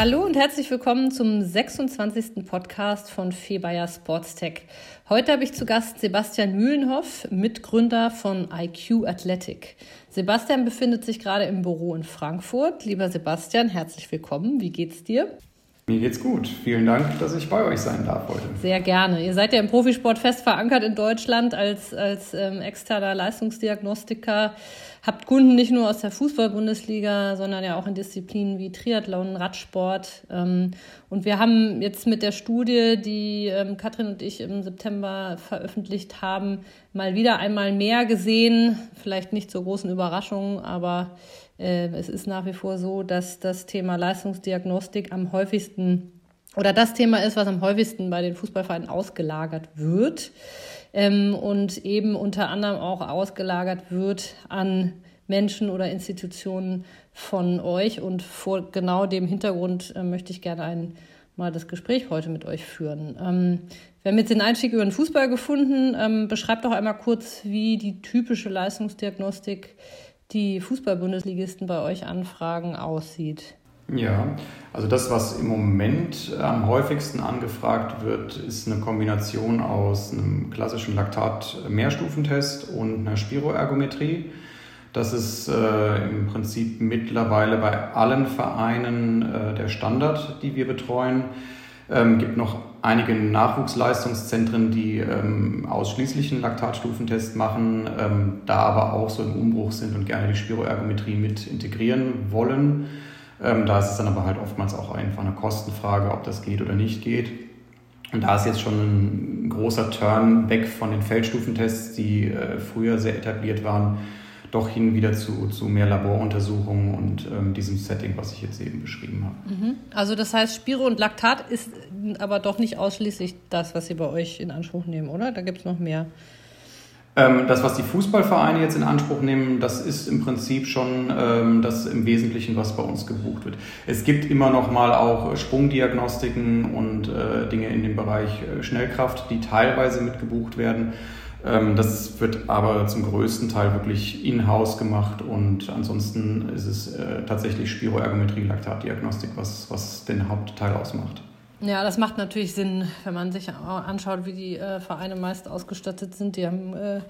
Hallo und herzlich willkommen zum 26. Podcast von Febayer Sportstech. Heute habe ich zu Gast Sebastian Mühlenhoff, Mitgründer von IQ Athletic. Sebastian befindet sich gerade im Büro in Frankfurt. Lieber Sebastian, herzlich willkommen. Wie geht's dir? Mir geht's gut. Vielen Dank, dass ich bei euch sein darf heute. Sehr gerne. Ihr seid ja im Profisport fest verankert in Deutschland als, als ähm, externer Leistungsdiagnostiker. Habt Kunden nicht nur aus der Fußball-Bundesliga, sondern ja auch in Disziplinen wie Triathlon, Radsport. Ähm, und wir haben jetzt mit der Studie, die ähm, Katrin und ich im September veröffentlicht haben, mal wieder einmal mehr gesehen. Vielleicht nicht zur großen Überraschung, aber äh, es ist nach wie vor so, dass das Thema Leistungsdiagnostik am häufigsten oder das Thema ist, was am häufigsten bei den Fußballvereinen ausgelagert wird ähm, und eben unter anderem auch ausgelagert wird an Menschen oder Institutionen von euch. Und vor genau dem Hintergrund äh, möchte ich gerne ein, mal das Gespräch heute mit euch führen. Ähm, wir haben jetzt den Einstieg über den Fußball gefunden. Ähm, beschreibt doch einmal kurz, wie die typische Leistungsdiagnostik die Fußball-Bundesligisten bei euch anfragen, aussieht. Ja, also das, was im Moment am häufigsten angefragt wird, ist eine Kombination aus einem klassischen Laktat-Mehrstufentest und einer Spiroergometrie. Das ist äh, im Prinzip mittlerweile bei allen Vereinen äh, der Standard, die wir betreuen. Ähm, gibt noch einige Nachwuchsleistungszentren, die ähm, ausschließlich einen Laktatstufentest machen, ähm, da aber auch so im Umbruch sind und gerne die Spiroergometrie mit integrieren wollen. Ähm, da ist es dann aber halt oftmals auch einfach eine Kostenfrage, ob das geht oder nicht geht. Und da ist jetzt schon ein großer Turn weg von den Feldstufentests, die äh, früher sehr etabliert waren, doch hin wieder zu, zu mehr Laboruntersuchungen und ähm, diesem Setting, was ich jetzt eben beschrieben habe. Mhm. Also das heißt, Spiro und Laktat ist aber doch nicht ausschließlich das, was Sie bei euch in Anspruch nehmen, oder? Da gibt es noch mehr. Ähm, das, was die Fußballvereine jetzt in Anspruch nehmen, das ist im Prinzip schon ähm, das im Wesentlichen, was bei uns gebucht wird. Es gibt immer noch mal auch Sprungdiagnostiken und äh, Dinge in dem Bereich äh, Schnellkraft, die teilweise mitgebucht werden. Ähm, das wird aber zum größten Teil wirklich in-house gemacht und ansonsten ist es äh, tatsächlich Spiroergometrie, Laktatdiagnostik, was, was den Hauptteil ausmacht. Ja, das macht natürlich Sinn, wenn man sich anschaut, wie die äh, Vereine meist ausgestattet sind. Die haben äh,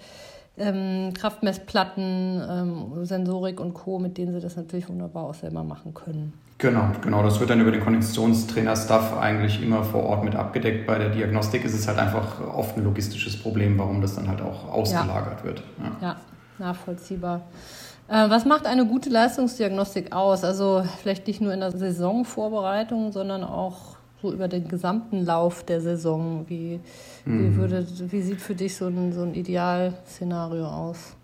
ähm, Kraftmessplatten, ähm, Sensorik und Co., mit denen sie das natürlich wunderbar auch selber machen können. Genau, genau. Das wird dann über den Konditionstrainer-Staff eigentlich immer vor Ort mit abgedeckt. Bei der Diagnostik ist es halt einfach oft ein logistisches Problem, warum das dann halt auch ausgelagert ja. wird. Ja, ja nachvollziehbar. Äh, was macht eine gute Leistungsdiagnostik aus? Also vielleicht nicht nur in der Saisonvorbereitung, sondern auch so über den gesamten Lauf der Saison. Wie, mhm. wie, würde, wie sieht für dich so ein, so ein Idealszenario aus?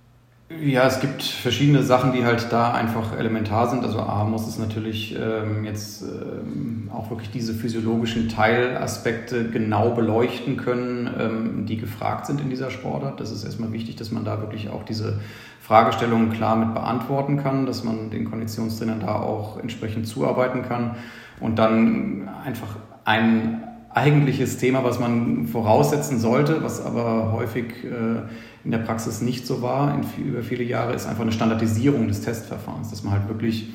Ja, es gibt verschiedene Sachen, die halt da einfach elementar sind. Also A muss es natürlich ähm, jetzt ähm, auch wirklich diese physiologischen Teilaspekte genau beleuchten können, ähm, die gefragt sind in dieser Sportart. Das ist erstmal wichtig, dass man da wirklich auch diese Fragestellungen klar mit beantworten kann, dass man den Konditionstrainern da auch entsprechend zuarbeiten kann und dann einfach ein eigentliches Thema, was man voraussetzen sollte, was aber häufig äh, in der Praxis nicht so war in, über viele Jahre, ist einfach eine Standardisierung des Testverfahrens, dass man halt wirklich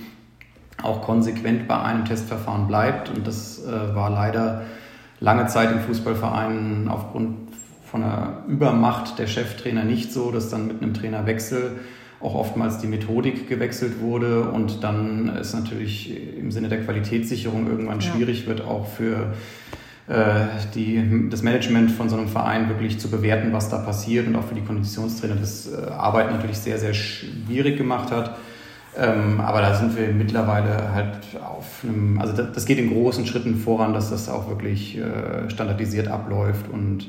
auch konsequent bei einem Testverfahren bleibt. Und das äh, war leider lange Zeit im Fußballverein aufgrund von einer Übermacht der Cheftrainer nicht so, dass dann mit einem Trainerwechsel auch oftmals die Methodik gewechselt wurde und dann es natürlich im Sinne der Qualitätssicherung irgendwann ja. schwierig wird, auch für die, das Management von so einem Verein wirklich zu bewerten, was da passiert und auch für die Konditionstrainer das äh, Arbeiten natürlich sehr, sehr schwierig gemacht hat. Ähm, aber da sind wir mittlerweile halt auf einem, also das, geht in großen Schritten voran, dass das auch wirklich äh, standardisiert abläuft und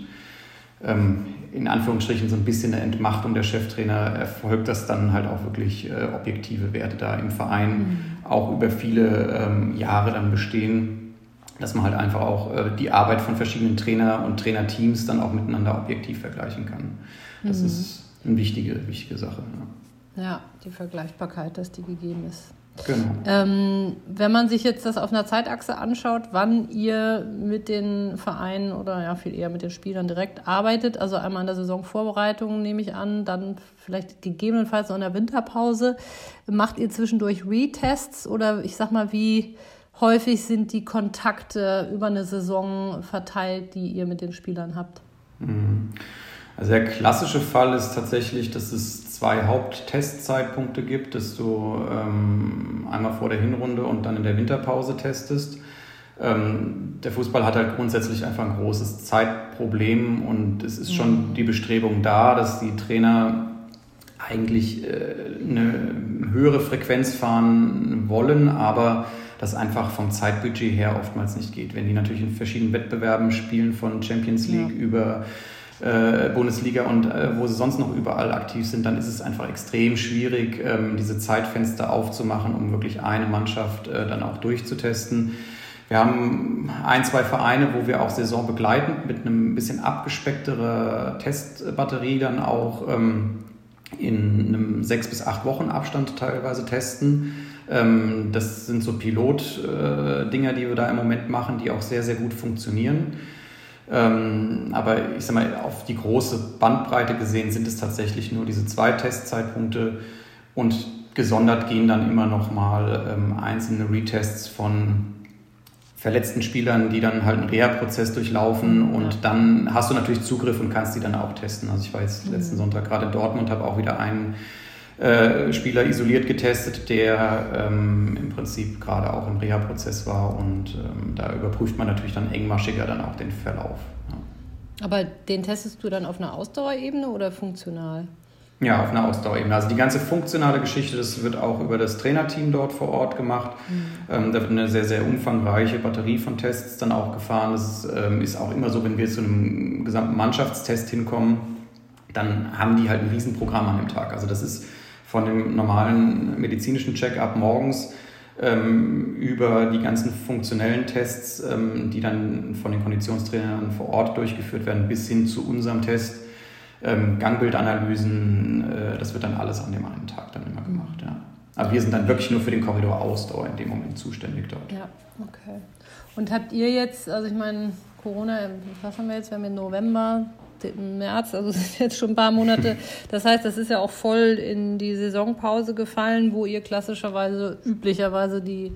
ähm, in Anführungsstrichen so ein bisschen eine Entmachtung der Cheftrainer erfolgt, dass dann halt auch wirklich äh, objektive Werte da im Verein mhm. auch über viele ähm, Jahre dann bestehen, dass man halt einfach auch äh, die Arbeit von verschiedenen Trainer und Trainerteams dann auch miteinander objektiv vergleichen kann. Das mhm. ist eine wichtige, wichtige Sache. Ja. ja, die Vergleichbarkeit, dass die gegeben ist. Genau. Ähm, wenn man sich jetzt das auf einer Zeitachse anschaut, wann ihr mit den Vereinen oder ja viel eher mit den Spielern direkt arbeitet, also einmal in der Saisonvorbereitung nehme ich an, dann vielleicht gegebenenfalls noch in der Winterpause, macht ihr zwischendurch Retests oder ich sag mal, wie häufig sind die Kontakte über eine Saison verteilt, die ihr mit den Spielern habt? Mhm. Also der klassische Fall ist tatsächlich, dass es zwei Haupttestzeitpunkte gibt, dass du ähm, einmal vor der Hinrunde und dann in der Winterpause testest. Ähm, der Fußball hat halt grundsätzlich einfach ein großes Zeitproblem und es ist schon mhm. die Bestrebung da, dass die Trainer eigentlich äh, eine höhere Frequenz fahren wollen, aber das einfach vom Zeitbudget her oftmals nicht geht. Wenn die natürlich in verschiedenen Wettbewerben spielen, von Champions League ja. über äh, Bundesliga und äh, wo sie sonst noch überall aktiv sind, dann ist es einfach extrem schwierig, ähm, diese Zeitfenster aufzumachen, um wirklich eine Mannschaft äh, dann auch durchzutesten. Wir haben ein, zwei Vereine, wo wir auch saisonbegleitend mit einem bisschen abgespeckterer Testbatterie dann auch ähm, in einem sechs bis acht Wochen Abstand teilweise testen. Ähm, das sind so Pilot-Dinger, die wir da im Moment machen, die auch sehr, sehr gut funktionieren. Ähm, aber ich sag mal, auf die große Bandbreite gesehen sind es tatsächlich nur diese zwei Testzeitpunkte und gesondert gehen dann immer noch mal ähm, einzelne Retests von verletzten Spielern, die dann halt einen Reha-Prozess durchlaufen und ja. dann hast du natürlich Zugriff und kannst die dann auch testen. Also ich war jetzt mhm. letzten Sonntag gerade in Dortmund, habe auch wieder einen äh, Spieler isoliert getestet, der ähm, im Prinzip gerade auch im Reha-Prozess war und ähm, da überprüft man natürlich dann engmaschiger dann auch den Verlauf. Ja. Aber den testest du dann auf einer Ausdauerebene oder funktional? Ja, auf einer Ausdauerebene. Also die ganze funktionale Geschichte, das wird auch über das Trainerteam dort vor Ort gemacht. Mhm. Ähm, da wird eine sehr, sehr umfangreiche Batterie von Tests dann auch gefahren. Das ähm, ist auch immer so, wenn wir zu einem gesamten Mannschaftstest hinkommen, dann haben die halt ein Riesenprogramm an dem Tag. Also das ist von dem normalen medizinischen Check-up morgens ähm, über die ganzen funktionellen Tests, ähm, die dann von den Konditionstrainern vor Ort durchgeführt werden, bis hin zu unserem Test, ähm, Gangbildanalysen, äh, das wird dann alles an dem einen Tag dann immer gemacht. Ja. Aber wir sind dann wirklich nur für den Korridor Ausdauer in dem Moment zuständig dort. Ja, okay. Und habt ihr jetzt, also ich meine, Corona, was haben wir jetzt? Wir haben im November, März, also sind jetzt schon ein paar Monate. Das heißt, das ist ja auch voll in die Saisonpause gefallen, wo ihr klassischerweise, üblicherweise die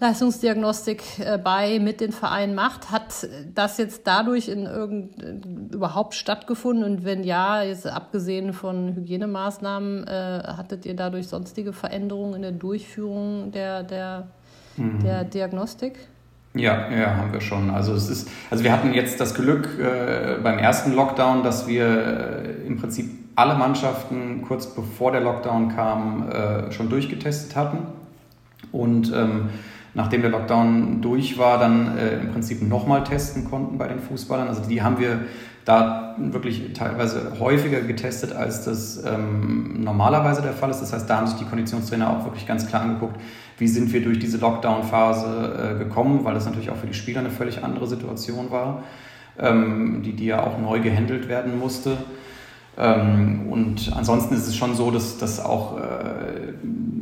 Leistungsdiagnostik äh, bei mit den Vereinen macht. Hat das jetzt dadurch in irgend, überhaupt stattgefunden? Und wenn ja, jetzt abgesehen von Hygienemaßnahmen, äh, hattet ihr dadurch sonstige Veränderungen in der Durchführung der, der, mhm. der Diagnostik? Ja, ja, haben wir schon. Also es ist, also wir hatten jetzt das Glück äh, beim ersten Lockdown, dass wir äh, im Prinzip alle Mannschaften kurz bevor der Lockdown kam äh, schon durchgetestet hatten und ähm, nachdem der Lockdown durch war, dann äh, im Prinzip nochmal testen konnten bei den Fußballern. Also die haben wir da wirklich teilweise häufiger getestet, als das ähm, normalerweise der Fall ist. Das heißt, da haben sich die Konditionstrainer auch wirklich ganz klar angeguckt, wie sind wir durch diese Lockdown-Phase äh, gekommen, weil das natürlich auch für die Spieler eine völlig andere Situation war, ähm, die, die ja auch neu gehandelt werden musste. Ähm, und ansonsten ist es schon so, dass, dass auch äh,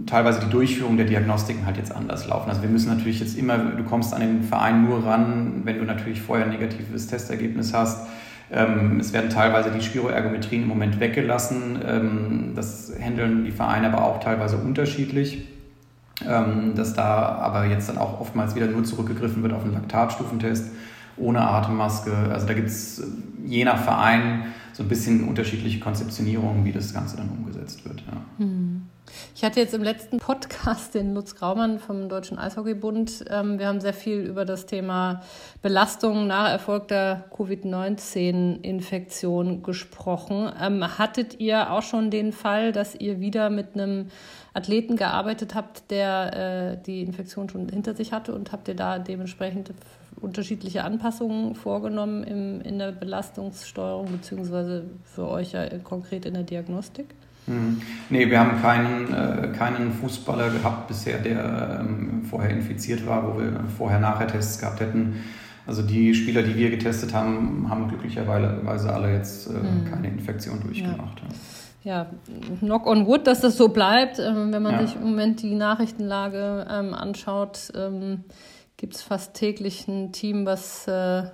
teilweise die Durchführung der Diagnostiken halt jetzt anders laufen. Also wir müssen natürlich jetzt immer, du kommst an den Verein nur ran, wenn du natürlich vorher ein negatives Testergebnis hast. Ähm, es werden teilweise die Spiroergometrien im Moment weggelassen. Ähm, das handeln die Vereine aber auch teilweise unterschiedlich. Ähm, dass da aber jetzt dann auch oftmals wieder nur zurückgegriffen wird auf einen Laktatstufentest ohne Atemmaske. Also da gibt es äh, je nach Verein so ein bisschen unterschiedliche Konzeptionierungen, wie das Ganze dann umgesetzt wird. Ja. Hm. Ich hatte jetzt im letzten Podcast den Lutz Graumann vom Deutschen Eishockeybund. Ähm, wir haben sehr viel über das Thema Belastung nach erfolgter Covid-19-Infektion gesprochen. Ähm, hattet ihr auch schon den Fall, dass ihr wieder mit einem Athleten gearbeitet habt, der äh, die Infektion schon hinter sich hatte und habt ihr da dementsprechend unterschiedliche Anpassungen vorgenommen im, in der Belastungssteuerung beziehungsweise für euch ja konkret in der Diagnostik? Hm. Nee, wir haben keinen, äh, keinen Fußballer gehabt bisher, der ähm, vorher infiziert war, wo wir vorher-nachher-Tests gehabt hätten. Also die Spieler, die wir getestet haben, haben glücklicherweise alle jetzt äh, mhm. keine Infektion durchgemacht. Ja. ja. knock on wood, dass das so bleibt. Ähm, wenn man ja. sich im Moment die Nachrichtenlage ähm, anschaut, ähm, gibt es fast täglich ein Team, was äh,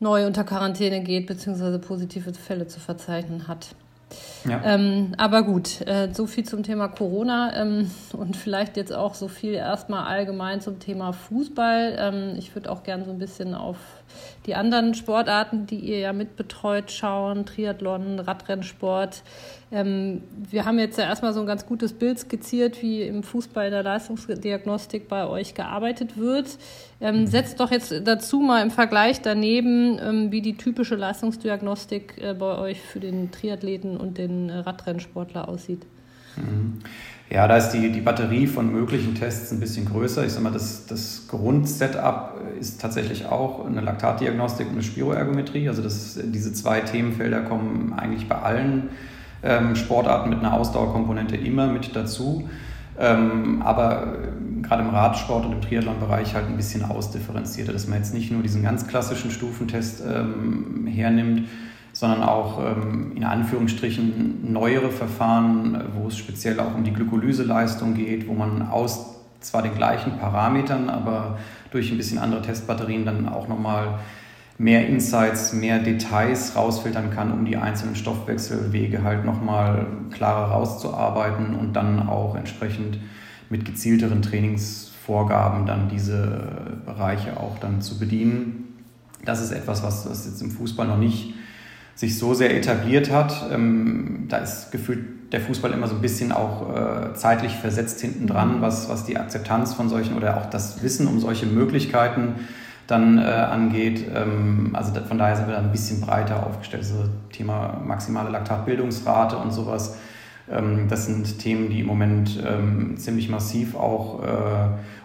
neu unter Quarantäne geht, beziehungsweise positive Fälle zu verzeichnen hat. Ja. Ähm, aber gut, äh, so viel zum Thema Corona ähm, und vielleicht jetzt auch so viel erstmal allgemein zum Thema Fußball. Ähm, ich würde auch gerne so ein bisschen auf die anderen Sportarten, die ihr ja mitbetreut, schauen, Triathlon, Radrennsport. Ähm, wir haben jetzt ja erstmal so ein ganz gutes Bild skizziert, wie im Fußball in der Leistungsdiagnostik bei euch gearbeitet wird. Ähm, mhm. setzt doch jetzt dazu mal im Vergleich daneben, ähm, wie die typische Leistungsdiagnostik äh, bei euch für den Triathleten und den äh, Radrennsportler aussieht. Mhm. Ja, da ist die, die Batterie von möglichen Tests ein bisschen größer. Ich sage mal, das, das Grundsetup ist tatsächlich auch eine Laktatdiagnostik und eine Spiroergometrie. Also das, diese zwei Themenfelder kommen eigentlich bei allen ähm, Sportarten mit einer Ausdauerkomponente immer mit dazu. Ähm, aber äh, gerade im Radsport und im Triathlon-Bereich halt ein bisschen ausdifferenzierter, dass man jetzt nicht nur diesen ganz klassischen Stufentest ähm, hernimmt, sondern auch ähm, in Anführungsstrichen neuere Verfahren, wo es speziell auch um die Glykolyseleistung geht, wo man aus zwar den gleichen Parametern, aber durch ein bisschen andere Testbatterien dann auch nochmal mehr Insights, mehr Details rausfiltern kann, um die einzelnen Stoffwechselwege halt nochmal klarer rauszuarbeiten und dann auch entsprechend mit gezielteren Trainingsvorgaben dann diese Bereiche auch dann zu bedienen. Das ist etwas, was, was jetzt im Fußball noch nicht sich so sehr etabliert hat. Ähm, da ist gefühlt der Fußball immer so ein bisschen auch äh, zeitlich versetzt hinten dran, was, was die Akzeptanz von solchen oder auch das Wissen um solche Möglichkeiten dann äh, angeht. Ähm, also von daher sind wir da ein bisschen breiter aufgestellt. Also Thema maximale Laktatbildungsrate und sowas. Ähm, das sind Themen, die im Moment ähm, ziemlich massiv auch äh,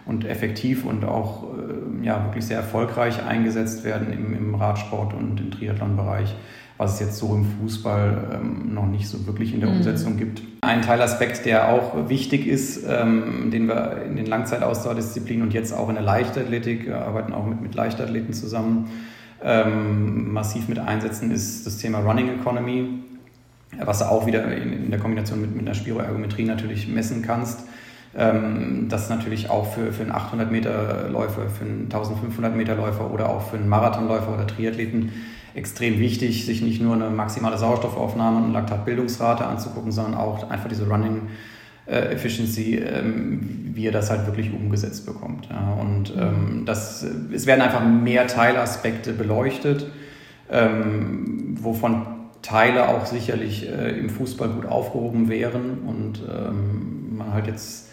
und effektiv und auch äh, ja, wirklich sehr erfolgreich eingesetzt werden im, im Radsport und im Triathlon-Bereich was es jetzt so im Fußball ähm, noch nicht so wirklich in der mhm. Umsetzung gibt. Ein Teilaspekt, der auch wichtig ist, ähm, den wir in den Langzeitausdauerdisziplinen und jetzt auch in der Leichtathletik, wir arbeiten auch mit, mit Leichtathleten zusammen, ähm, massiv mit einsetzen, ist das Thema Running Economy, was du auch wieder in, in der Kombination mit, mit einer Spiroergometrie natürlich messen kannst. Ähm, das natürlich auch für, für einen 800 Meter Läufer, für einen 1500 Meter Läufer oder auch für einen Marathonläufer oder Triathleten extrem wichtig, sich nicht nur eine maximale Sauerstoffaufnahme und Laktatbildungsrate anzugucken, sondern auch einfach diese Running äh, Efficiency, ähm, wie er das halt wirklich umgesetzt bekommt. Und ähm, das, es werden einfach mehr Teilaspekte beleuchtet, ähm, wovon Teile auch sicherlich äh, im Fußball gut aufgehoben wären und man halt jetzt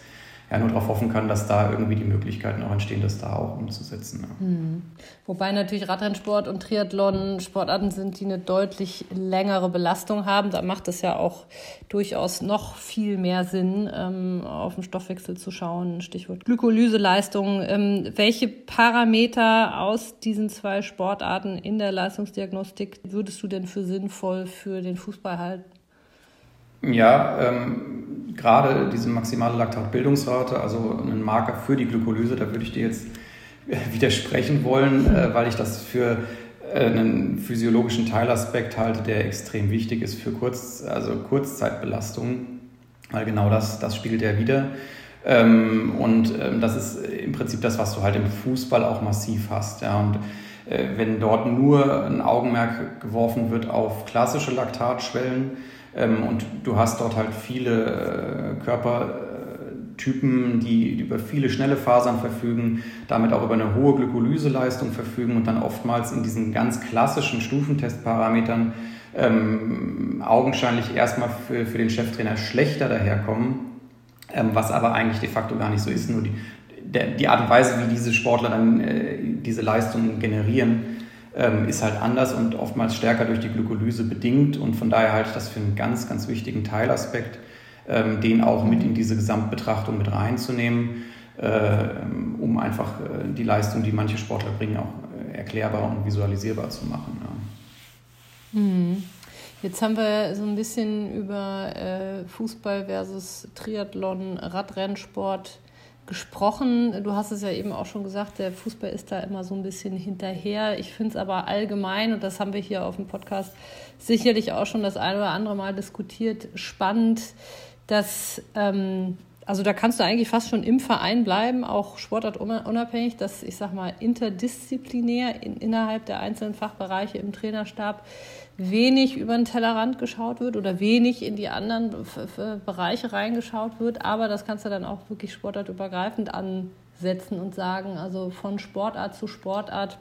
ja nur darauf hoffen kann, dass da irgendwie die Möglichkeiten auch entstehen, das da auch umzusetzen. Ja. Hm. Wobei natürlich Radrennsport und Triathlon Sportarten sind, die eine deutlich längere Belastung haben. Da macht es ja auch durchaus noch viel mehr Sinn, ähm, auf den Stoffwechsel zu schauen. Stichwort Glykolyseleistung. Ähm, welche Parameter aus diesen zwei Sportarten in der Leistungsdiagnostik würdest du denn für sinnvoll für den Fußball halten? Ja, ähm, gerade diese maximale Laktatbildungsrate, also ein Marker für die Glykolyse, da würde ich dir jetzt widersprechen wollen, äh, weil ich das für äh, einen physiologischen Teilaspekt halte, der extrem wichtig ist für Kurz, also Kurzzeitbelastung, weil genau das, das spiegelt er wieder. Ähm, und ähm, das ist im Prinzip das, was du halt im Fußball auch massiv hast. Ja. Und äh, wenn dort nur ein Augenmerk geworfen wird auf klassische Laktatschwellen, und du hast dort halt viele äh, Körpertypen, die über viele schnelle Fasern verfügen, damit auch über eine hohe Glykolyseleistung verfügen und dann oftmals in diesen ganz klassischen Stufentestparametern ähm, augenscheinlich erstmal für, für den Cheftrainer schlechter daherkommen, ähm, was aber eigentlich de facto gar nicht so ist. Nur die, der, die Art und Weise, wie diese Sportler dann äh, diese Leistungen generieren, ähm, ist halt anders und oftmals stärker durch die Glykolyse bedingt. Und von daher halte ich das für einen ganz, ganz wichtigen Teilaspekt, ähm, den auch mit in diese Gesamtbetrachtung mit reinzunehmen, äh, um einfach äh, die Leistung, die manche Sportler bringen, auch äh, erklärbar und visualisierbar zu machen. Ja. Mhm. Jetzt haben wir so ein bisschen über äh, Fußball versus Triathlon, Radrennsport gesprochen. Du hast es ja eben auch schon gesagt, der Fußball ist da immer so ein bisschen hinterher. Ich finde es aber allgemein, und das haben wir hier auf dem Podcast sicherlich auch schon das eine oder andere Mal diskutiert, spannend, dass ähm, also da kannst du eigentlich fast schon im Verein bleiben, auch sportartunabhängig, dass ich sag mal interdisziplinär in, innerhalb der einzelnen Fachbereiche im Trainerstab wenig über den Tellerrand geschaut wird oder wenig in die anderen Bereiche reingeschaut wird. Aber das kannst du dann auch wirklich sportartübergreifend ansetzen und sagen, also von Sportart zu Sportart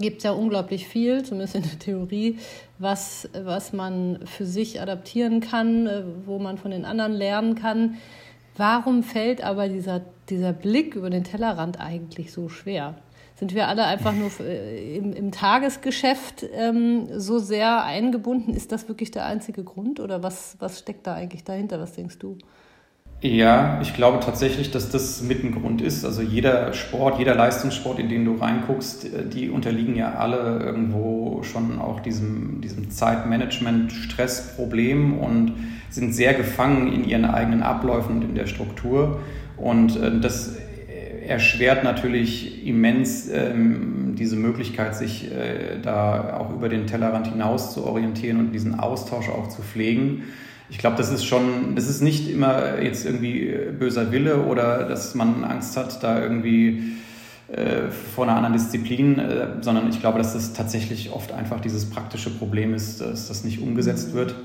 gibt es ja unglaublich viel, zumindest in der Theorie, was, was man für sich adaptieren kann, äh, wo man von den anderen lernen kann. Warum fällt aber dieser, dieser Blick über den Tellerrand eigentlich so schwer? Sind wir alle einfach nur äh, im, im Tagesgeschäft ähm, so sehr eingebunden? Ist das wirklich der einzige Grund oder was, was steckt da eigentlich dahinter? Was denkst du? Ja, ich glaube tatsächlich, dass das mit ein Grund ist. Also jeder Sport, jeder Leistungssport, in den du reinguckst, äh, die unterliegen ja alle irgendwo schon auch diesem, diesem Zeitmanagement-Stressproblem und sind sehr gefangen in ihren eigenen Abläufen und in der Struktur. Und äh, das erschwert natürlich immens ähm, diese Möglichkeit, sich äh, da auch über den Tellerrand hinaus zu orientieren und diesen Austausch auch zu pflegen. Ich glaube, das ist schon, das ist nicht immer jetzt irgendwie böser Wille oder dass man Angst hat, da irgendwie äh, vor einer anderen Disziplin, äh, sondern ich glaube, dass das tatsächlich oft einfach dieses praktische Problem ist, dass das nicht umgesetzt wird.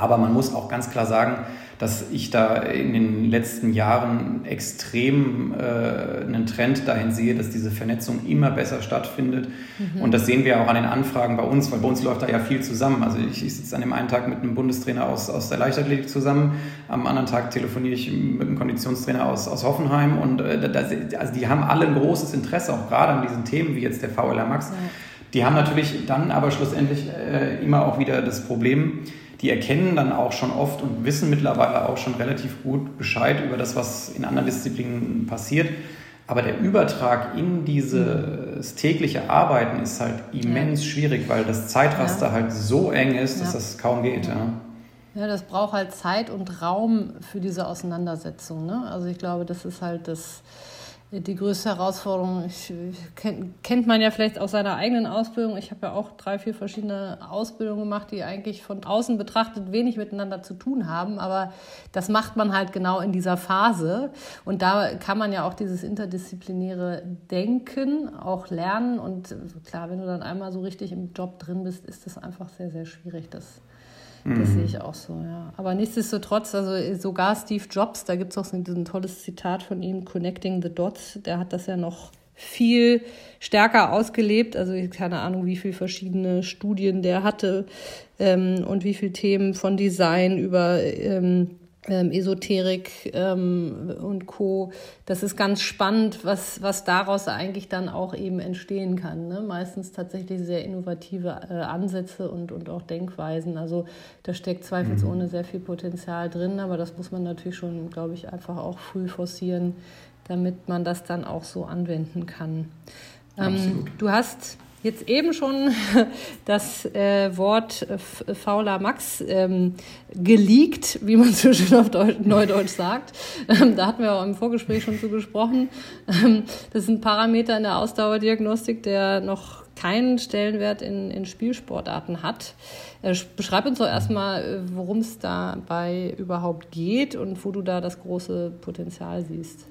Aber man muss auch ganz klar sagen, dass ich da in den letzten Jahren extrem äh, einen Trend dahin sehe, dass diese Vernetzung immer besser stattfindet. Mhm. Und das sehen wir auch an den Anfragen bei uns, weil bei uns läuft da ja viel zusammen. Also ich, ich sitze an dem einen Tag mit einem Bundestrainer aus, aus der Leichtathletik zusammen, am anderen Tag telefoniere ich mit einem Konditionstrainer aus, aus Hoffenheim und äh, das, also die haben alle ein großes Interesse, auch gerade an diesen Themen wie jetzt der VLR Max. Ja. Die haben natürlich dann aber schlussendlich äh, immer auch wieder das Problem, die erkennen dann auch schon oft und wissen mittlerweile auch schon relativ gut Bescheid über das, was in anderen Disziplinen passiert. Aber der Übertrag in dieses tägliche Arbeiten ist halt immens ja. schwierig, weil das Zeitraster ja. halt so eng ist, dass ja. das kaum geht. Ja. das braucht halt Zeit und Raum für diese Auseinandersetzung. Ne? Also ich glaube, das ist halt das, die größte Herausforderung. Ich, kennt, man ja vielleicht aus seiner eigenen Ausbildung. Ich habe ja auch drei, vier verschiedene Ausbildungen gemacht, die eigentlich von außen betrachtet wenig miteinander zu tun haben. Aber das macht man halt genau in dieser Phase. Und da kann man ja auch dieses interdisziplinäre Denken auch lernen. Und klar, wenn du dann einmal so richtig im Job drin bist, ist das einfach sehr, sehr schwierig, das das mhm. sehe ich auch so, ja. Aber nichtsdestotrotz, also sogar Steve Jobs, da gibt es auch so ein tolles Zitat von ihm, Connecting the Dots, der hat das ja noch viel stärker ausgelebt. Also keine Ahnung, wie viele verschiedene Studien der hatte ähm, und wie viele Themen von Design über ähm, ähm, Esoterik ähm, und Co. Das ist ganz spannend, was, was daraus eigentlich dann auch eben entstehen kann. Ne? Meistens tatsächlich sehr innovative äh, Ansätze und, und auch Denkweisen. Also da steckt zweifelsohne mhm. sehr viel Potenzial drin, aber das muss man natürlich schon, glaube ich, einfach auch früh forcieren, damit man das dann auch so anwenden kann. Ähm, du hast jetzt eben schon das äh, Wort fauler Max ähm, geleakt, wie man so schön auf Deutsch, Neudeutsch sagt. Ähm, da hatten wir auch im Vorgespräch schon zu gesprochen. Ähm, das ist ein Parameter in der Ausdauerdiagnostik, der noch keinen Stellenwert in, in Spielsportarten hat. Äh, beschreib uns doch erstmal, äh, worum es dabei überhaupt geht und wo du da das große Potenzial siehst.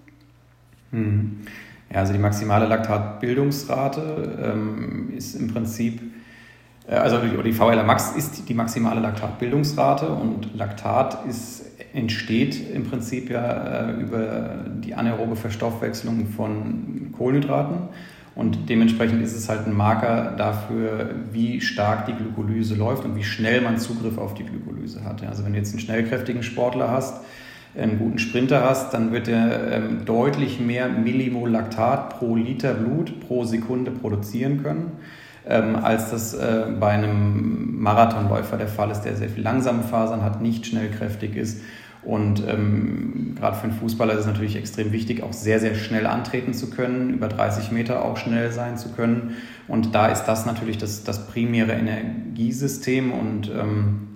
Hm. Ja, also die maximale Laktatbildungsrate ähm, ist im Prinzip, äh, also die, die VLR Max ist die maximale Laktatbildungsrate und Laktat ist, entsteht im Prinzip ja äh, über die anaerobe Verstoffwechslung von Kohlenhydraten. Und dementsprechend ist es halt ein Marker dafür, wie stark die Glykolyse läuft und wie schnell man Zugriff auf die Glykolyse hat. Also wenn du jetzt einen schnellkräftigen Sportler hast, einen guten Sprinter hast, dann wird er ähm, deutlich mehr Millimol Laktat pro Liter Blut pro Sekunde produzieren können, ähm, als das äh, bei einem Marathonläufer der Fall ist, der sehr viel langsame Fasern hat, nicht schnellkräftig ist und ähm, gerade für einen Fußballer ist es natürlich extrem wichtig, auch sehr, sehr schnell antreten zu können, über 30 Meter auch schnell sein zu können. Und da ist das natürlich das, das primäre Energiesystem und ähm,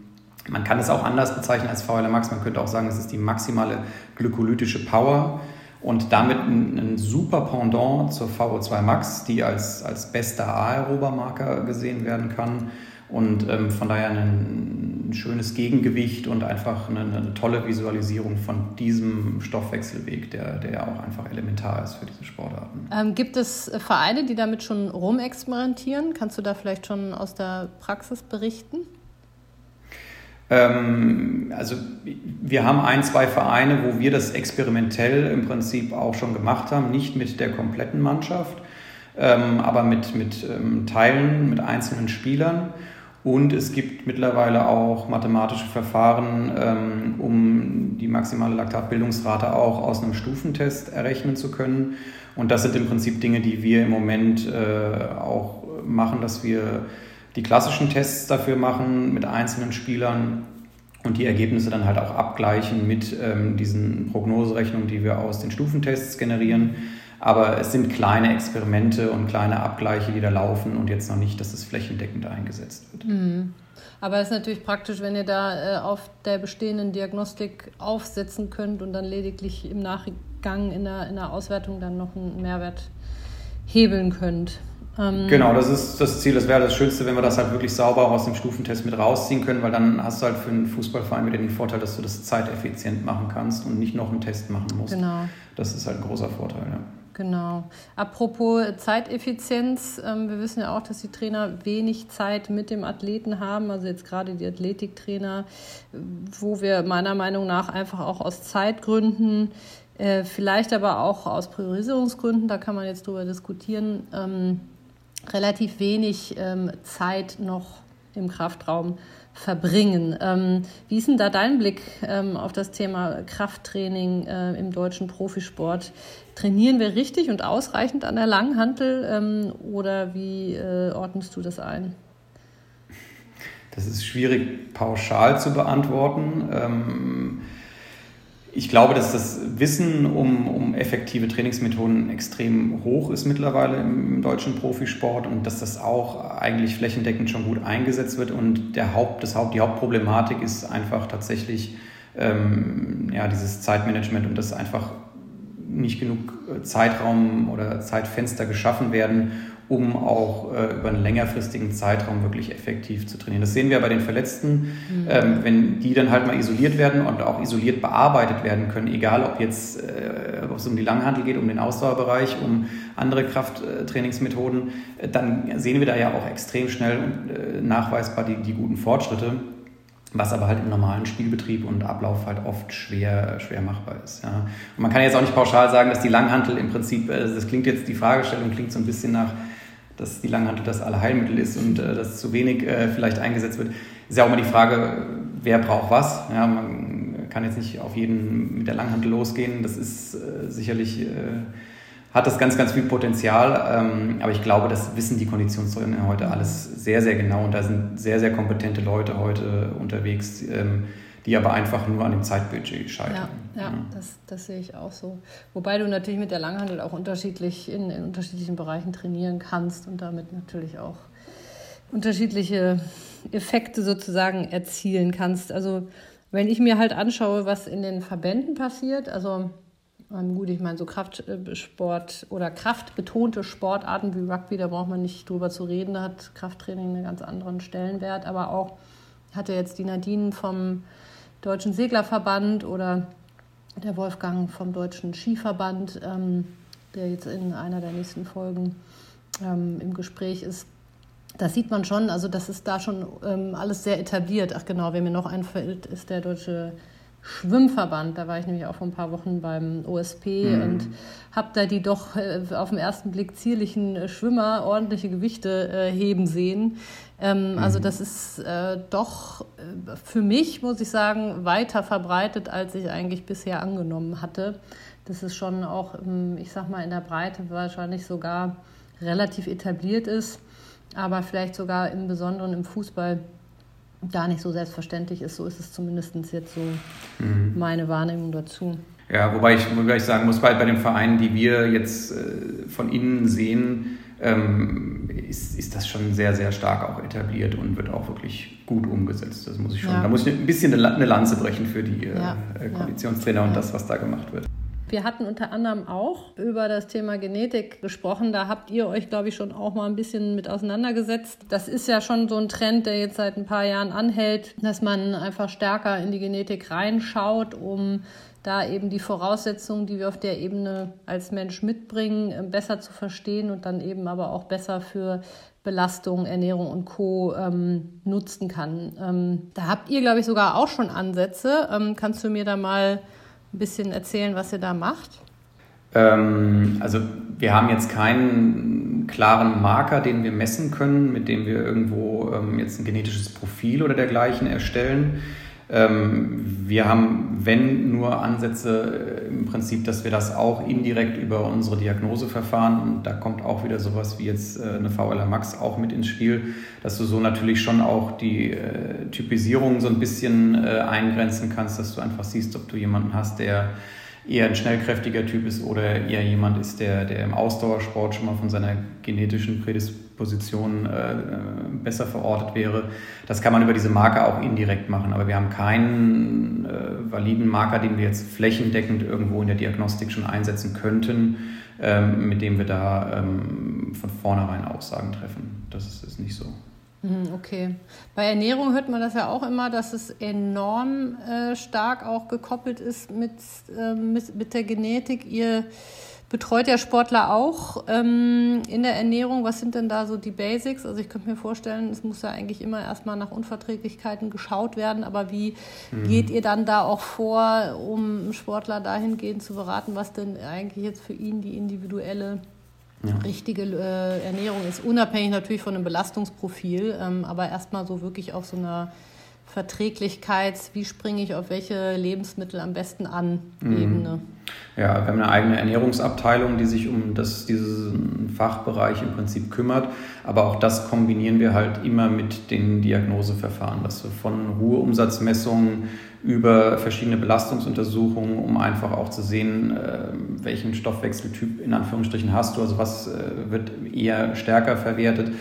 man kann es auch anders bezeichnen als VLR Max. Man könnte auch sagen, es ist die maximale glykolytische Power und damit ein, ein super Pendant zur VO2 Max, die als, als bester aerober Marker gesehen werden kann und ähm, von daher ein, ein, schönes Gegengewicht und einfach eine, eine, tolle Visualisierung von diesem Stoffwechselweg, der, der auch einfach elementar ist für diese Sportarten. Ähm, gibt es Vereine, die damit schon rumexperimentieren? Kannst du da vielleicht schon aus der Praxis berichten? Ähm, also wir haben ein, zwei Vereine, wo wir das experimentell im Prinzip auch schon gemacht haben, nicht mit der kompletten Mannschaft, ähm, aber mit, mit ähm, Teilen, mit einzelnen Spielern. Und es gibt mittlerweile auch mathematische Verfahren, um die maximale Laktatbildungsrate auch aus einem Stufentest errechnen zu können. Und das sind im Prinzip Dinge, die wir im Moment äh, auch machen, dass wir die klassischen Tests dafür machen mit einzelnen Spielern und die Ergebnisse dann halt auch abgleichen mit ähm, diesen Prognoserechnungen, die wir aus den Stufentests generieren. Aber es sind kleine Experimente und kleine Abgleiche, die da laufen und jetzt noch nicht, dass es flächendeckend eingesetzt wird. Mhm. Aber es ist natürlich praktisch, wenn ihr da äh, auf der bestehenden Diagnostik aufsetzen könnt und dann lediglich im Nachgang in der, in der Auswertung dann noch einen Mehrwert hebeln könnt. Ähm genau, das ist das Ziel. Das wäre das Schönste, wenn wir das halt wirklich sauber aus dem Stufentest mit rausziehen können, weil dann hast du halt für einen Fußballverein wieder den Vorteil, dass du das zeiteffizient machen kannst und nicht noch einen Test machen musst. Genau. Das ist halt ein großer Vorteil, ja. Genau. Apropos Zeiteffizienz, ähm, wir wissen ja auch, dass die Trainer wenig Zeit mit dem Athleten haben, also jetzt gerade die Athletiktrainer, wo wir meiner Meinung nach einfach auch aus Zeitgründen, äh, vielleicht aber auch aus Priorisierungsgründen, da kann man jetzt drüber diskutieren, ähm, relativ wenig ähm, Zeit noch im Kraftraum verbringen. Ähm, wie ist denn da dein Blick ähm, auf das Thema Krafttraining äh, im deutschen Profisport? Trainieren wir richtig und ausreichend an der Langhantel ähm, oder wie äh, ordnest du das ein? Das ist schwierig pauschal zu beantworten. Ich glaube, dass das Wissen um, um effektive Trainingsmethoden extrem hoch ist mittlerweile im, deutschen Profisport und dass das auch eigentlich flächendeckend schon gut eingesetzt wird. Und der Haupt, das Haupt, die Hauptproblematik ist einfach tatsächlich ähm, ja, dieses Zeitmanagement und dass einfach nicht genug Zeitraum oder Zeitfenster geschaffen werden, um auch äh, über einen längerfristigen Zeitraum wirklich effektiv zu trainieren. Das sehen wir bei den Verletzten, mhm. ähm, wenn die dann halt mal isoliert werden und auch isoliert bearbeitet werden können, egal ob jetzt äh, ob es um die Langhandel geht, um den Ausdauerbereich, um andere Krafttrainingsmethoden, äh, dann sehen wir da ja auch extrem schnell und äh, nachweisbar die, die guten Fortschritte was aber halt im normalen Spielbetrieb und Ablauf halt oft schwer, schwer machbar ist. Ja. Und man kann jetzt auch nicht pauschal sagen, dass die Langhantel im Prinzip, äh, das klingt jetzt, die Fragestellung klingt so ein bisschen nach, dass die Langhantel das Allerheilmittel ist und äh, dass zu wenig äh, vielleicht eingesetzt wird. Ist ja auch immer die Frage, wer braucht was. Ja, man kann jetzt nicht auf jeden mit der Langhantel losgehen. Das ist äh, sicherlich, äh, hat das ganz, ganz viel Potenzial. Ähm, aber ich glaube, das wissen die Konditionstrainer heute alles sehr, sehr genau und da sind sehr, sehr kompetente Leute heute unterwegs. Ähm, die aber einfach nur an dem Zeitbudget scheitern. Ja, ja, ja. Das, das sehe ich auch so. Wobei du natürlich mit der Langhandel auch unterschiedlich in, in unterschiedlichen Bereichen trainieren kannst und damit natürlich auch unterschiedliche Effekte sozusagen erzielen kannst. Also wenn ich mir halt anschaue, was in den Verbänden passiert, also ähm, gut, ich meine, so Kraftsport oder kraftbetonte Sportarten wie Rugby, da braucht man nicht drüber zu reden, da hat Krafttraining einen ganz anderen Stellenwert, aber auch hatte jetzt die Nadine vom Deutschen Seglerverband oder der Wolfgang vom Deutschen Skiverband, ähm, der jetzt in einer der nächsten Folgen ähm, im Gespräch ist. Das sieht man schon, also das ist da schon ähm, alles sehr etabliert. Ach genau, wer mir noch einfällt, ist der Deutsche Schwimmverband. Da war ich nämlich auch vor ein paar Wochen beim OSP mhm. und habe da die doch äh, auf den ersten Blick zierlichen Schwimmer ordentliche Gewichte äh, heben sehen. Ähm, mhm. Also das ist äh, doch für mich, muss ich sagen, weiter verbreitet, als ich eigentlich bisher angenommen hatte. Das ist schon auch, ähm, ich sag mal, in der Breite wahrscheinlich sogar relativ etabliert ist, aber vielleicht sogar im Besonderen im Fußball gar nicht so selbstverständlich ist. So ist es zumindest jetzt so mhm. meine Wahrnehmung dazu. Ja, wobei ich, wobei ich sagen muss, bei, bei den Vereinen, die wir jetzt äh, von innen sehen, ähm, ist, ist das schon sehr, sehr stark auch etabliert und wird auch wirklich gut umgesetzt. Das muss ich schon, ja. da muss ich ein bisschen eine Lanze brechen für die äh, ja. äh, Konditionstrainer ja. und das, was da gemacht wird. Wir hatten unter anderem auch über das Thema Genetik gesprochen. Da habt ihr euch, glaube ich, schon auch mal ein bisschen mit auseinandergesetzt. Das ist ja schon so ein Trend, der jetzt seit ein paar Jahren anhält, dass man einfach stärker in die Genetik reinschaut, um da eben die Voraussetzungen, die wir auf der Ebene als Mensch mitbringen, äh, besser zu verstehen und dann eben aber auch besser für Belastung, Ernährung und Co. Ähm, nutzen kann. Ähm, da habt ihr, glaube ich, sogar auch schon Ansätze. Ähm, kannst du mir da mal ein bisschen erzählen, was ihr da macht? Ähm, also wir haben jetzt keinen klaren Marker, den wir messen können, mit dem wir irgendwo ähm, jetzt ein genetisches Profil oder dergleichen erstellen. Ähm, wir haben, wenn nur Ansätze äh, im Prinzip, dass wir das auch indirekt über unsere Diagnoseverfahren, und da kommt auch wieder sowas wie jetzt äh, eine VLR Max auch mit ins Spiel, dass du so natürlich schon auch die äh, Typisierung so ein bisschen eingrenzen kannst, dass du einfach siehst, ob du jemanden hast, der eher ein schnellkräftiger Typ ist oder eher jemand ist, der, der im Ausdauersport schon mal von seiner genetischen Prädisposition äh, besser verortet wäre. Das kann man über diese Marker auch indirekt machen, aber wir haben keinen äh, validen Marker, den wir jetzt flächendeckend irgendwo in der Diagnostik schon einsetzen könnten, ähm, mit dem wir da ähm, von vornherein Aussagen treffen. Das ist, ist nicht so. Mhm, okay. Bei Ernährung hört man das ja auch immer, dass es enorm äh, stark auch gekoppelt ist mit, äh, mit, mit, der Genetik. Ihr betreut ja Sportler auch ähm, in der Ernährung. Was sind denn da so die Basics? Also ich könnte mir vorstellen, es muss ja eigentlich immer erstmal nach Unverträglichkeiten geschaut werden, aber wie mhm. geht ihr dann da auch vor, um Sportler dahingehend zu beraten, was denn eigentlich jetzt für ihn die individuelle ja. richtige äh, Ernährung ist, unabhängig natürlich von einem Belastungsprofil, ähm, aber erstmal so wirklich auf so einer Verträglichkeits, wie springe ich auf welche Lebensmittel am besten an, mhm. Ebene. Ja, wir haben eine eigene Ernährungsabteilung, die sich um das, diesen Fachbereich im Prinzip kümmert. Aber auch das kombinieren wir halt immer mit den Diagnoseverfahren, dass wir von Ruheumsatzmessungen über verschiedene Belastungsuntersuchungen, um einfach auch zu sehen, äh, welchen Stoffwechseltyp in Anführungsstrichen hast du, also was äh, wird eher stärker verwertet.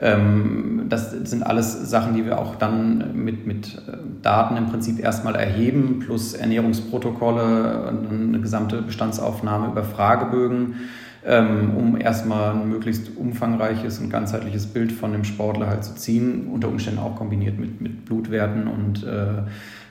Ähm, das sind alles Sachen, die wir auch dann mit, mit äh, Daten im Prinzip erstmal erheben, plus Ernährungsprotokolle, eine gesamte Bestandsaufnahme über Fragebögen ähm, um erstmal ein möglichst umfangreiches und ganzheitliches Bild von dem Sportler halt zu ziehen, unter Umständen auch kombiniert mit, mit Blutwerten und äh,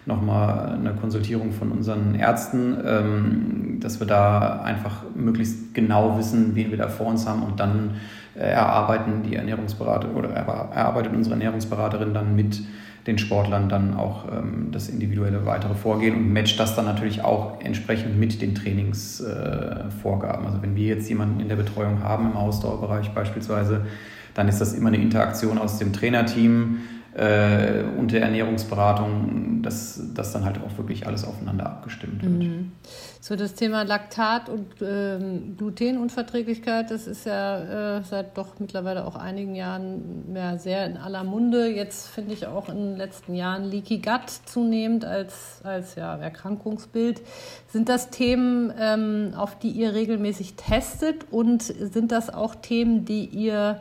nochmal eine Konsultierung von unseren Ärzten, ähm, dass wir da einfach möglichst genau wissen, wen wir da vor uns haben und dann erarbeiten die Ernährungsberater oder erarbeitet unsere Ernährungsberaterin dann mit den Sportlern dann auch ähm, das individuelle weitere Vorgehen und matcht das dann natürlich auch entsprechend mit den Trainingsvorgaben. Äh, also wenn wir jetzt jemanden in der Betreuung haben im Ausdauerbereich beispielsweise, dann ist das immer eine Interaktion aus dem Trainerteam, äh, und der Ernährungsberatung, dass das dann halt auch wirklich alles aufeinander abgestimmt wird. Mhm. So das Thema Laktat und ähm, Glutenunverträglichkeit, das ist ja äh, seit doch mittlerweile auch einigen Jahren mehr sehr in aller Munde. Jetzt finde ich auch in den letzten Jahren Leaky Gut zunehmend als, als ja, Erkrankungsbild. Sind das Themen, ähm, auf die ihr regelmäßig testet und sind das auch Themen, die ihr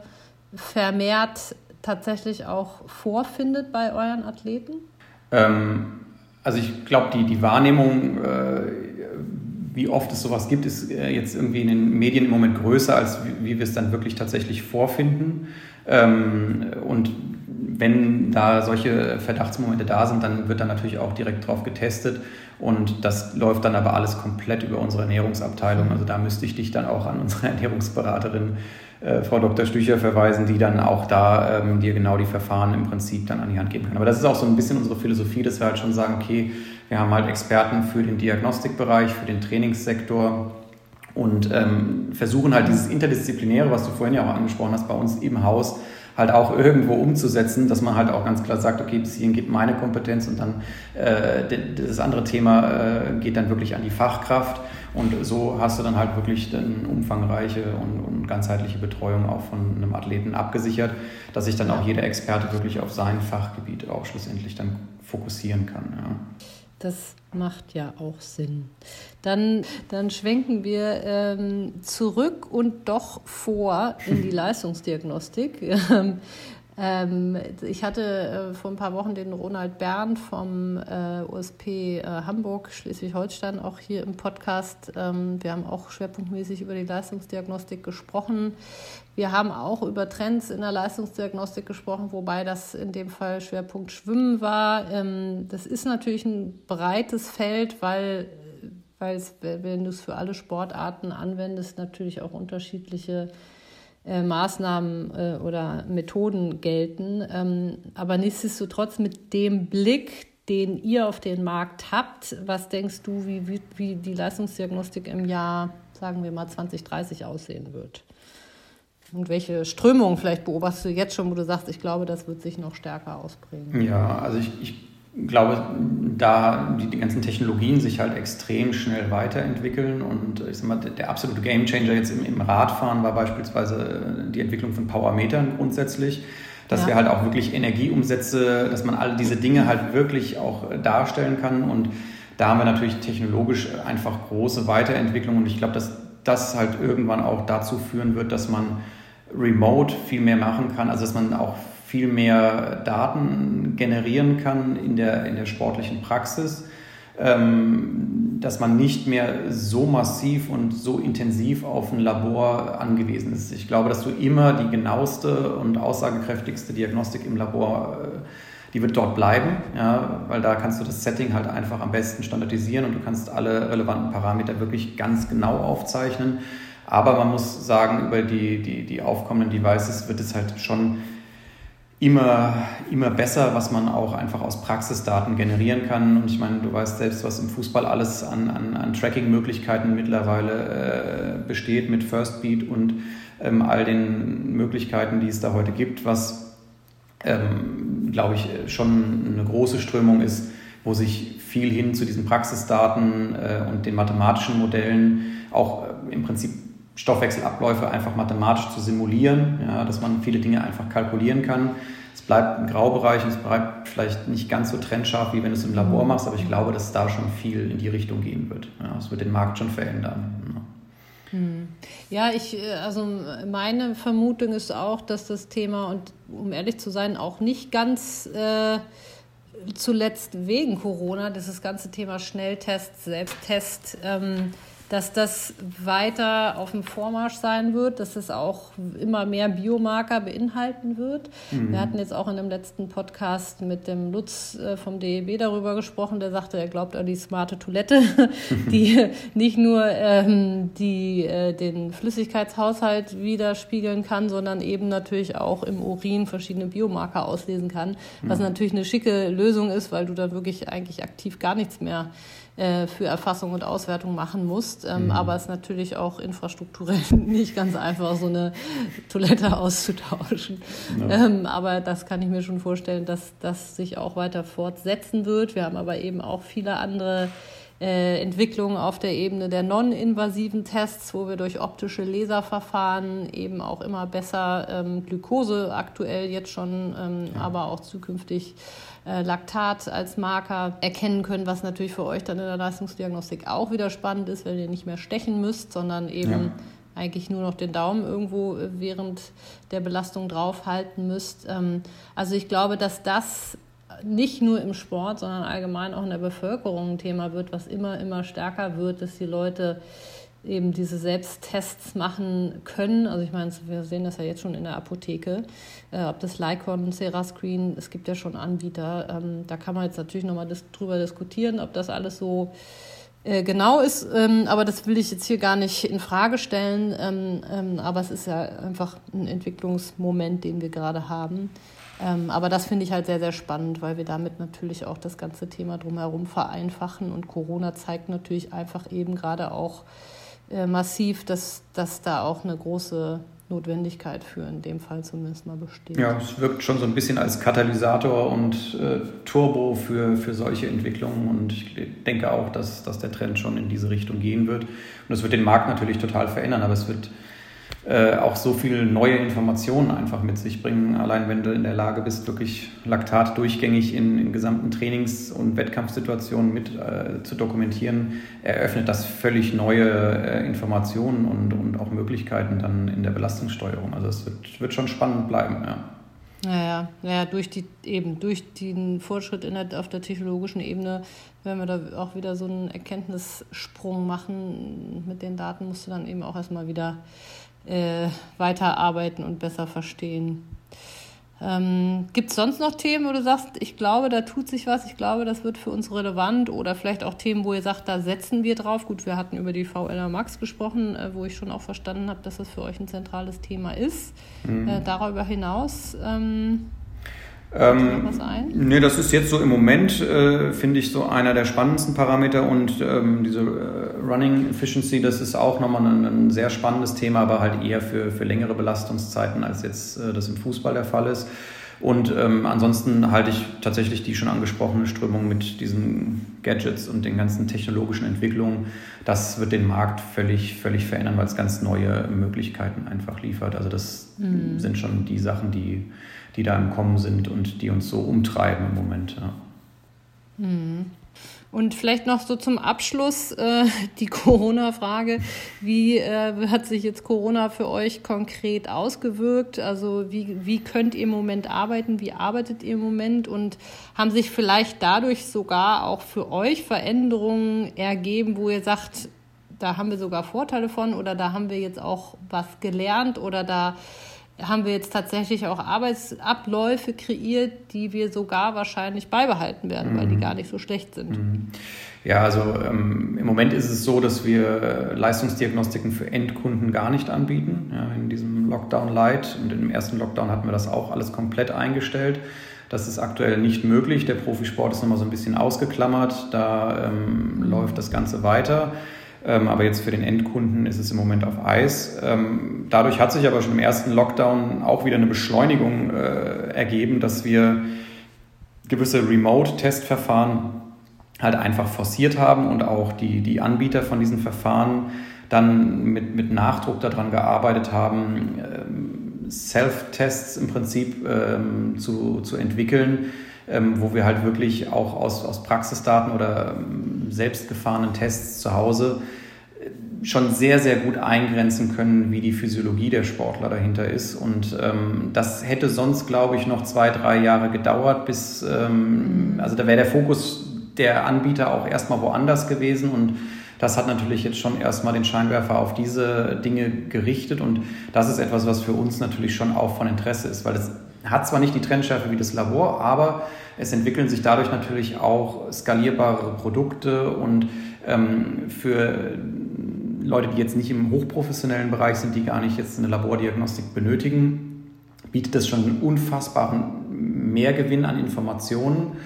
vermehrt tatsächlich auch vorfindet bei euren Athleten? Ähm, also ich glaube, die, die Wahrnehmung, äh, wie oft es sowas gibt, ist äh, jetzt irgendwie in den Medien im Moment größer, als wie, wie wir es dann wirklich tatsächlich vorfinden. Ähm, und wenn da solche Verdachtsmomente da sind, dann wird dann natürlich auch direkt drauf getestet. Und das läuft dann aber alles komplett über unsere Ernährungsabteilung. Also da müsste ich dich dann auch an unsere Ernährungsberaterin äh, Frau Dr. Stücher verweisen, die dann auch da ähm, dir genau die Verfahren im Prinzip dann an die Hand geben kann. Aber das ist auch so ein bisschen unsere Philosophie, dass wir halt schon sagen, okay, wir haben halt Experten für den Diagnostikbereich, für den Trainingssektor und ähm, versuchen halt dieses Interdisziplinäre, was du vorhin ja auch angesprochen hast, bei uns im Haus halt auch irgendwo umzusetzen, dass man halt auch ganz klar sagt, okay, bis hierhin geht meine Kompetenz und dann äh, das andere Thema äh, geht dann wirklich an die Fachkraft. Und so hast du dann halt wirklich eine umfangreiche und, und, ganzheitliche Betreuung auch von einem Athleten abgesichert, dass sich dann auch jeder Experte wirklich auf sein Fachgebiet auch schlussendlich dann fokussieren kann. Ja. Das macht ja auch Sinn. Dann, dann schwenken wir ähm, zurück und doch vor in die Leistungsdiagnostik. Ähm, ich hatte äh, vor ein paar Wochen den Ronald Bern vom äh, USP äh, Hamburg, Schleswig-Holstein, auch hier im Podcast. Ähm, wir haben auch schwerpunktmäßig über die Leistungsdiagnostik gesprochen. Wir haben auch über Trends in der Leistungsdiagnostik gesprochen, wobei das in dem Fall Schwerpunkt Schwimmen war. Ähm, das ist natürlich ein breites Feld, weil weil es, wenn du es für alle Sportarten anwendest, natürlich auch unterschiedliche äh, Maßnahmen äh, oder Methoden gelten. Ähm, aber nichtsdestotrotz mit dem Blick, den ihr auf den Markt habt, was denkst du, wie, wie, wie die Leistungsdiagnostik im Jahr, sagen wir mal, 2030 aussehen wird? Und welche Strömungen vielleicht beobachtest du jetzt schon, wo du sagst, ich glaube, das wird sich noch stärker ausprägen? Ja, also ich, ich glaube, da die, die, ganzen Technologien sich halt extrem schnell weiterentwickeln und ich sag mal, der, absolute Gamechanger jetzt im, im, Radfahren war beispielsweise die Entwicklung von Powermetern grundsätzlich, dass ja. wir halt auch wirklich Energieumsätze, dass man all diese Dinge halt wirklich auch darstellen kann und da haben wir natürlich technologisch einfach große Weiterentwicklungen und ich glaube, dass das halt irgendwann auch dazu führen wird, dass man remote viel mehr machen kann, also dass man auch viel mehr Daten generieren kann in der, in der sportlichen Praxis, ähm, dass man nicht mehr so massiv und so intensiv auf ein Labor angewiesen ist. Ich glaube, dass du immer die genaueste und aussagekräftigste Diagnostik im Labor äh, die wird dort bleiben, ja, weil da kannst du das Setting halt einfach am besten standardisieren und du kannst alle relevanten Parameter wirklich ganz genau aufzeichnen. Aber man muss sagen, über die, die, die aufkommenden Devices wird es halt schon immer, immer besser, was man auch einfach aus Praxisdaten generieren kann. Und ich meine, du weißt selbst, was im Fußball alles an, an, an Tracking-Möglichkeiten mittlerweile äh, besteht mit First Beat und ähm, all den Möglichkeiten, die es da heute gibt, was, ähm, glaube ich, schon eine große Strömung ist, wo sich viel hin zu diesen Praxisdaten äh, und den mathematischen Modellen auch äh, im Prinzip Stoffwechselabläufe einfach mathematisch zu simulieren, ja, dass man viele Dinge einfach kalkulieren kann. Es bleibt ein Graubereich und es bleibt vielleicht nicht ganz so trennscharf, wie wenn du es im Labor machst, aber ich glaube, dass da schon viel in die Richtung gehen wird. Ja, es wird den Markt schon verändern. Ja. Hm. Ja, ich, äh, also meine Vermutung ist auch, dass das Thema, und um ehrlich zu sein, auch nicht ganz äh, zuletzt wegen Corona, dieses ganze Thema Schnelltest, Selbsttest, ähm, dass das weiter auf dem Vormarsch sein wird, dass es auch immer mehr Biomarker beinhalten wird. Mhm. Wir hatten jetzt auch in dem letzten Podcast mit dem Lutz äh, vom DEB darüber gesprochen, der sagte, er glaubt an die smarte Toilette, die nicht nur ähm, die, äh, den Flüssigkeitshaushalt widerspiegeln kann, sondern eben natürlich auch im Urin verschiedene Biomarker auslesen kann, was mhm. natürlich eine schicke Lösung ist, weil du dann wirklich eigentlich aktiv gar nichts mehr äh, für Erfassung und Auswertung machen musst. Ähm, mhm. Aber es ist natürlich auch infrastrukturell nicht ganz einfach, so eine Toilette auszutauschen. Ja. Ähm, aber das kann ich mir schon vorstellen, dass das sich auch weiter fortsetzen wird. Wir haben aber eben auch viele andere äh, Entwicklungen auf der Ebene der non-invasiven Tests, wo wir durch optische Laserverfahren eben auch immer besser ähm, Glukose aktuell jetzt schon, ähm, ja. aber auch zukünftig Laktat als Marker erkennen können, was natürlich für euch dann in der Leistungsdiagnostik auch wieder spannend ist, wenn ihr nicht mehr stechen müsst, sondern eben ja. eigentlich nur noch den Daumen irgendwo äh, während der Belastung draufhalten müsst. Ähm, also ich glaube, dass das nicht nur im Sport, sondern allgemein auch in der Bevölkerung ein Thema wird, was immer, immer stärker wird, dass die Leute eben diese Selbsttests machen können. Also ich meine, wir sehen das ja jetzt schon in der Apotheke, äh, ob das Lycon, Serascreen, es gibt ja schon Anbieter. Ähm, da kann man jetzt natürlich nochmal dis drüber diskutieren, ob das alles so äh, genau ist. Ähm, aber das will ich jetzt hier gar nicht in Frage stellen. Ähm, ähm, aber es ist ja einfach ein Entwicklungsmoment, den wir gerade haben. Aber das finde ich halt sehr, sehr spannend, weil wir damit natürlich auch das ganze Thema drumherum vereinfachen. Und Corona zeigt natürlich einfach eben gerade auch äh, massiv, dass, dass da auch eine große Notwendigkeit für in dem Fall zumindest mal besteht. Ja, es wirkt schon so ein bisschen als Katalysator und äh, Turbo für, für solche Entwicklungen und ich denke auch, dass, dass der Trend schon in diese Richtung gehen wird. Und das wird den Markt natürlich total verändern, aber es wird äh, auch so viele neue Informationen einfach mit sich bringen. Allein wenn du in der Lage bist, wirklich Laktat durchgängig in, in gesamten Trainings- und Wettkampfsituationen mit äh, zu dokumentieren, eröffnet das völlig neue äh, Informationen und, und auch Möglichkeiten dann in der Belastungssteuerung. Also es wird, wird schon spannend bleiben, ja. Naja, naja, durch die eben durch den Fortschritt in der, auf der technologischen Ebene, wenn wir da auch wieder so einen Erkenntnissprung machen mit den Daten, musst du dann eben auch erstmal wieder äh, weiterarbeiten und besser verstehen. Ähm, Gibt es sonst noch Themen, wo du sagst, ich glaube, da tut sich was, ich glaube, das wird für uns relevant oder vielleicht auch Themen, wo ihr sagt, da setzen wir drauf? Gut, wir hatten über die VLR Max gesprochen, äh, wo ich schon auch verstanden habe, dass das für euch ein zentrales Thema ist. Mhm. Äh, darüber hinaus. Ähm, ähm, was ein? Nee, das ist jetzt so im Moment, äh, finde ich, so einer der spannendsten Parameter und ähm, diese äh, Running Efficiency, das ist auch nochmal ein, ein, sehr spannendes Thema, aber halt eher für, für längere Belastungszeiten, als jetzt äh, das im Fußball der Fall ist. Und ähm, ansonsten halte ich tatsächlich die schon angesprochene Strömung mit diesen Gadgets und den ganzen technologischen Entwicklungen. Das wird den Markt völlig, völlig verändern, weil es ganz neue Möglichkeiten einfach liefert. Also das mhm. sind schon die Sachen, die die da im Kommen sind und die uns so umtreiben im Moment. Ja. Mhm. Und vielleicht noch so zum Abschluss äh, die Corona-Frage. Wie äh, hat sich jetzt Corona für euch konkret ausgewirkt? Also wie, wie könnt ihr im Moment arbeiten? Wie arbeitet ihr im Moment? Und haben sich vielleicht dadurch sogar auch für euch Veränderungen ergeben, wo ihr sagt, da haben wir sogar Vorteile von oder da haben wir jetzt auch was gelernt oder da haben wir jetzt tatsächlich auch Arbeitsabläufe kreiert, die wir sogar wahrscheinlich beibehalten werden, mhm. weil die mhm. gar nicht so schlecht sind. Mhm. Ja, also ähm, im Moment ist es so, dass wir Leistungsdiagnostiken für Endkunden gar nicht anbieten. Ja, in diesem Lockdown Light und im ersten Lockdown hatten wir das auch alles komplett eingestellt. Das ist aktuell nicht möglich. Der Profisport ist nochmal so ein bisschen ausgeklammert. Da ähm, mhm. läuft das Ganze weiter. Ähm, aber jetzt für den Endkunden ist es im Moment auf Eis. Ähm, dadurch hat sich aber schon im ersten Lockdown auch wieder eine Beschleunigung äh, ergeben, dass wir gewisse Remote-Testverfahren halt einfach forciert haben und auch die, die Anbieter von diesen Verfahren dann mit, mit Nachdruck daran gearbeitet haben, ähm, Self-Tests im Prinzip zu, zu entwickeln, wo wir halt wirklich auch aus, aus Praxisdaten oder selbstgefahrenen Tests zu Hause äh, schon sehr, sehr gut eingrenzen können, wie die Physiologie der Sportler dahinter ist. Und ähm, das hätte sonst, glaube ich, noch zwei, drei Jahre gedauert, bis, ähm, also da wäre der Fokus der Anbieter auch erstmal woanders gewesen und das hat natürlich jetzt schon erstmal den Scheinwerfer auf diese Dinge gerichtet und das ist etwas, was für uns natürlich schon auch von Interesse ist, weil es hat zwar nicht die Trennschärfe wie das Labor, aber es entwickeln sich dadurch natürlich auch skalierbare Produkte und ähm, für Leute, die jetzt nicht im hochprofessionellen Bereich sind, die gar nicht jetzt eine Labordiagnostik benötigen, bietet das schon einen unfassbaren Mehrgewinn an Informationen,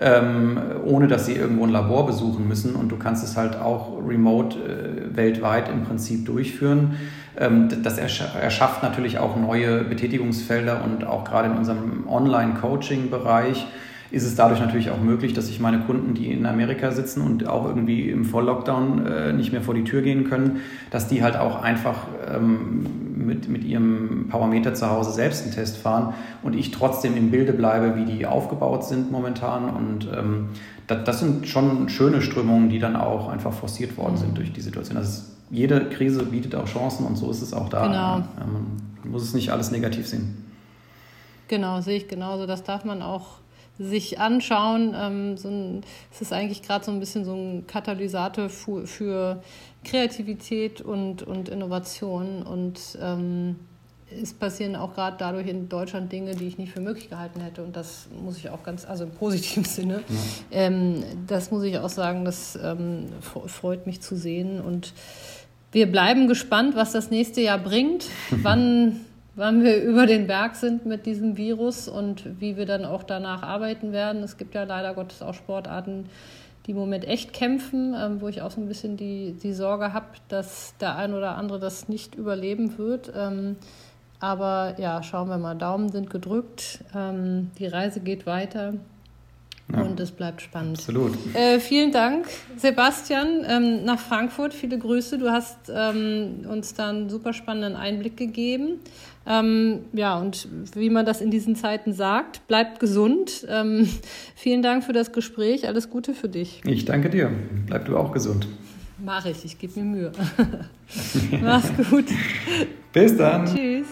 ähm, ohne dass sie irgendwo ein Labor besuchen müssen. Und du kannst es halt auch remote äh, weltweit im Prinzip durchführen. Ähm, das erschafft natürlich auch neue Betätigungsfelder und auch gerade in unserem Online-Coaching-Bereich ist es dadurch natürlich auch möglich, dass ich meine Kunden, die in Amerika sitzen und auch irgendwie im Volllockdown äh, nicht mehr vor die Tür gehen können, dass die halt auch einfach ähm, mit, mit ihrem Powermeter zu Hause selbst einen Test fahren und ich trotzdem im Bilde bleibe, wie die aufgebaut sind momentan. Und ähm, das, das, sind schon schöne Strömungen, die dann auch einfach forciert worden sind durch die Situation. Also jede Krise bietet auch Chancen und so ist es auch da. Genau. man muss es nicht alles negativ sehen. Genau, sehe ich genauso. Das darf man auch sich anschauen. Ähm, so ein, es ist eigentlich gerade so ein bisschen so ein Katalysator für, für Kreativität und, und Innovation. Und ähm, es passieren auch gerade dadurch in Deutschland Dinge, die ich nicht für möglich gehalten hätte. Und das muss ich auch ganz, also im positiven Sinne, ja. ähm, das muss ich auch sagen, das freut mich zu sehen. Und wir bleiben gespannt, was das nächste Jahr bringt. Wann wann wir über den Berg sind mit diesem Virus und wie wir dann auch danach arbeiten werden. Es gibt ja leider Gottes auch Sportarten, die im Moment echt kämpfen, ähm, wo ich auch so ein bisschen die, die Sorge habe, dass der ein oder andere das nicht überleben wird. Ähm, aber ja, schauen wir mal, Daumen sind gedrückt, ähm, die Reise geht weiter Ja. Und es bleibt spannend. Absolut. Äh, vielen Dank, Sebastian, ähm, nach Frankfurt. Viele Grüße. Du hast ähm, uns da einen super spannenden Einblick gegeben. Ähm, ja, und wie man das in diesen Zeiten sagt, bleibt gesund. Ähm, vielen Dank für das Gespräch. Alles Gute für dich. Ich danke dir. Bleib du auch gesund. Mach ich. Ich gebe mir Mühe. Mach's gut. Bis dann. Tschüss.